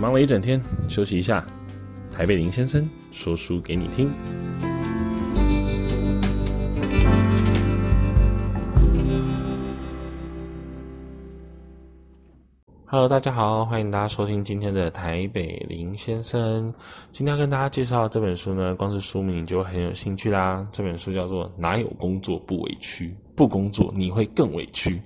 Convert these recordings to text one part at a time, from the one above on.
忙了一整天，休息一下。台北林先生说书给你听。Hello，大家好，欢迎大家收听今天的台北林先生。今天要跟大家介绍这本书呢，光是书名你就很有兴趣啦。这本书叫做《哪有工作不委屈》，不工作你会更委屈。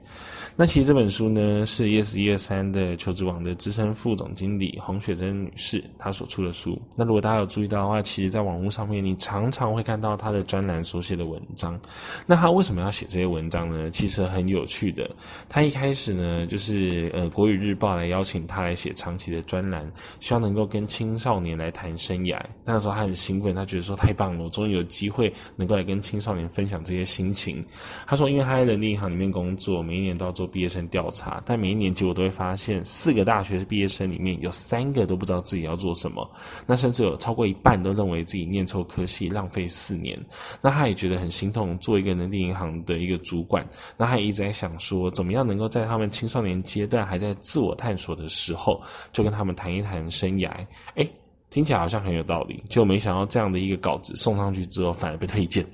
那其实这本书呢，是 yes 一二三的求职网的资深副总经理洪雪珍女士她所出的书。那如果大家有注意到的话，其实在网络上面你常常会看到她的专栏所写的文章。那她为什么要写这些文章呢？其实很有趣的。她一开始呢，就是呃国语日报来邀请她来写长期的专栏，希望能够跟青少年来谈生涯。那时候她很兴奋，她觉得说太棒了，我终于有机会能够来跟青少年分享这些心情。她说，因为她在人力银行里面工作，每一年都要做。毕业生调查，但每一年结果都会发现，四个大学毕业生里面有三个都不知道自己要做什么，那甚至有超过一半都认为自己念错科系，浪费四年。那他也觉得很心痛，做一个人力银行的一个主管，那他也一直在想说，怎么样能够在他们青少年阶段还在自我探索的时候，就跟他们谈一谈生涯。诶，听起来好像很有道理，就没想到这样的一个稿子送上去之后，反而被推荐。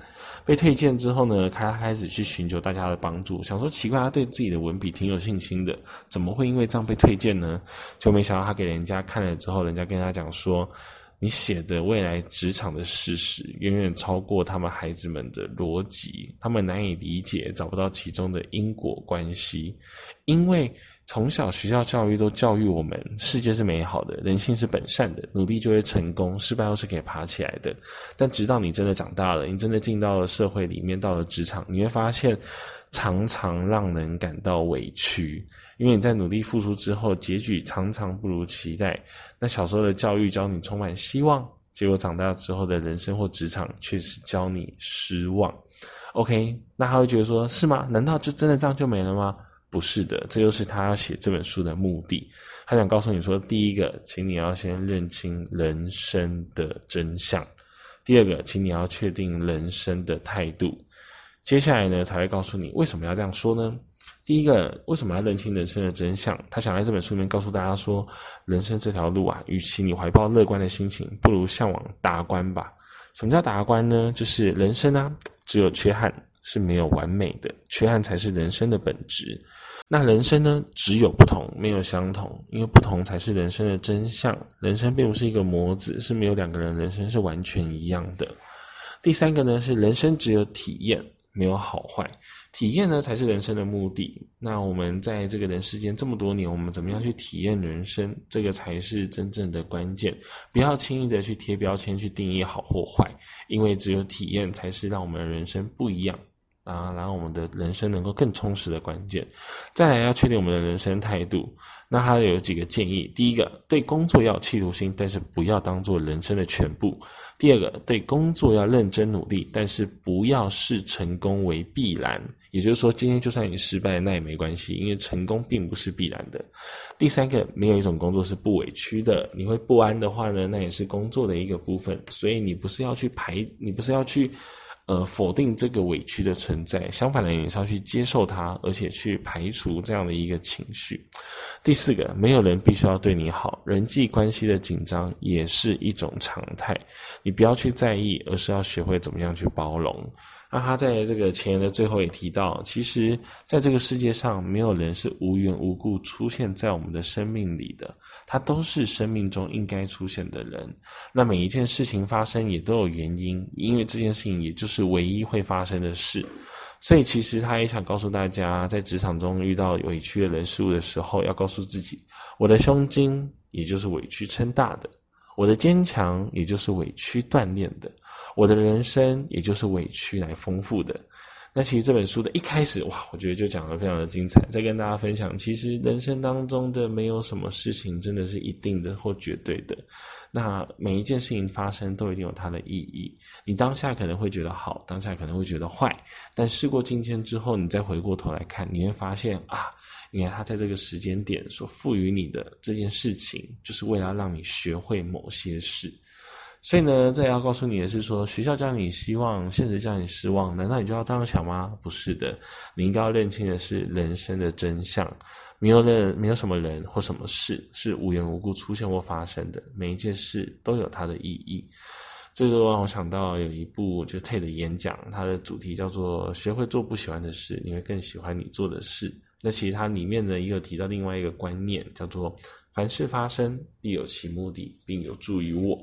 被推荐之后呢，他开始去寻求大家的帮助，想说奇怪，他对自己的文笔挺有信心的，怎么会因为这样被推荐呢？就没想到他给人家看了之后，人家跟他讲说，你写的未来职场的事实远远超过他们孩子们的逻辑，他们难以理解，找不到其中的因果关系，因为。从小学校教育都教育我们，世界是美好的，人性是本善的，努力就会成功，失败后是可以爬起来的。但直到你真的长大了，你真的进到了社会里面，到了职场，你会发现，常常让人感到委屈，因为你在努力付出之后，结局常常不如期待。那小时候的教育教你充满希望，结果长大之后的人生或职场却是教你失望。OK，那他会觉得说，是吗？难道就真的这样就没了吗？不是的，这就是他要写这本书的目的。他想告诉你说，第一个，请你要先认清人生的真相；第二个，请你要确定人生的态度。接下来呢，才会告诉你为什么要这样说呢？第一个，为什么要认清人生的真相？他想在这本书里面告诉大家说，人生这条路啊，与其你怀抱乐观的心情，不如向往达观吧。什么叫达观呢？就是人生啊，只有缺憾。是没有完美的，缺憾才是人生的本质。那人生呢，只有不同，没有相同，因为不同才是人生的真相。人生并不是一个模子，是没有两个人人生是完全一样的。第三个呢，是人生只有体验，没有好坏。体验呢，才是人生的目的。那我们在这个人世间这么多年，我们怎么样去体验人生？这个才是真正的关键。不要轻易的去贴标签，去定义好或坏，因为只有体验才是让我们人生不一样。啊，然后我们的人生能够更充实的关键，再来要确定我们的人生态度。那他有几个建议：第一个，对工作要企图心，但是不要当做人生的全部；第二个，对工作要认真努力，但是不要视成功为必然。也就是说，今天就算你失败，那也没关系，因为成功并不是必然的。第三个，没有一种工作是不委屈的。你会不安的话呢，那也是工作的一个部分。所以你不是要去排，你不是要去。呃，否定这个委屈的存在，相反的，你是要去接受它，而且去排除这样的一个情绪。第四个，没有人必须要对你好，人际关系的紧张也是一种常态，你不要去在意，而是要学会怎么样去包容。那他在这个前言的最后也提到，其实在这个世界上，没有人是无缘无故出现在我们的生命里的，他都是生命中应该出现的人。那每一件事情发生也都有原因，因为这件事情也就是唯一会发生的事。所以其实他也想告诉大家，在职场中遇到委屈的人事物的时候，要告诉自己，我的胸襟也就是委屈撑大的，我的坚强也就是委屈锻炼的。我的人生也就是委屈来丰富的。那其实这本书的一开始，哇，我觉得就讲得非常的精彩。再跟大家分享，其实人生当中的没有什么事情真的是一定的或绝对的。那每一件事情发生都一定有它的意义。你当下可能会觉得好，当下可能会觉得坏，但事过境迁之后，你再回过头来看，你会发现啊，原来他在这个时间点所赋予你的这件事情，就是为了让你学会某些事。所以呢，这也要告诉你的是说，学校教你希望，现实教你失望，难道你就要这样想吗？不是的，你应该要认清的是人生的真相。没有人，没有什么人或什么事是无缘无故出现或发生的，每一件事都有它的意义。这就让我想到有一部就是 TED 的演讲，它的主题叫做“学会做不喜欢的事，你会更喜欢你做的事”。那其实它里面呢，也有提到另外一个观念，叫做“凡事发生必有其目的，并有助于我”。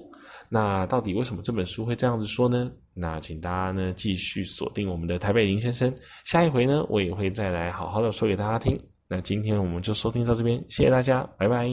那到底为什么这本书会这样子说呢？那请大家呢继续锁定我们的台北林先生，下一回呢我也会再来好好的说给大家听。那今天我们就收听到这边，谢谢大家，拜拜。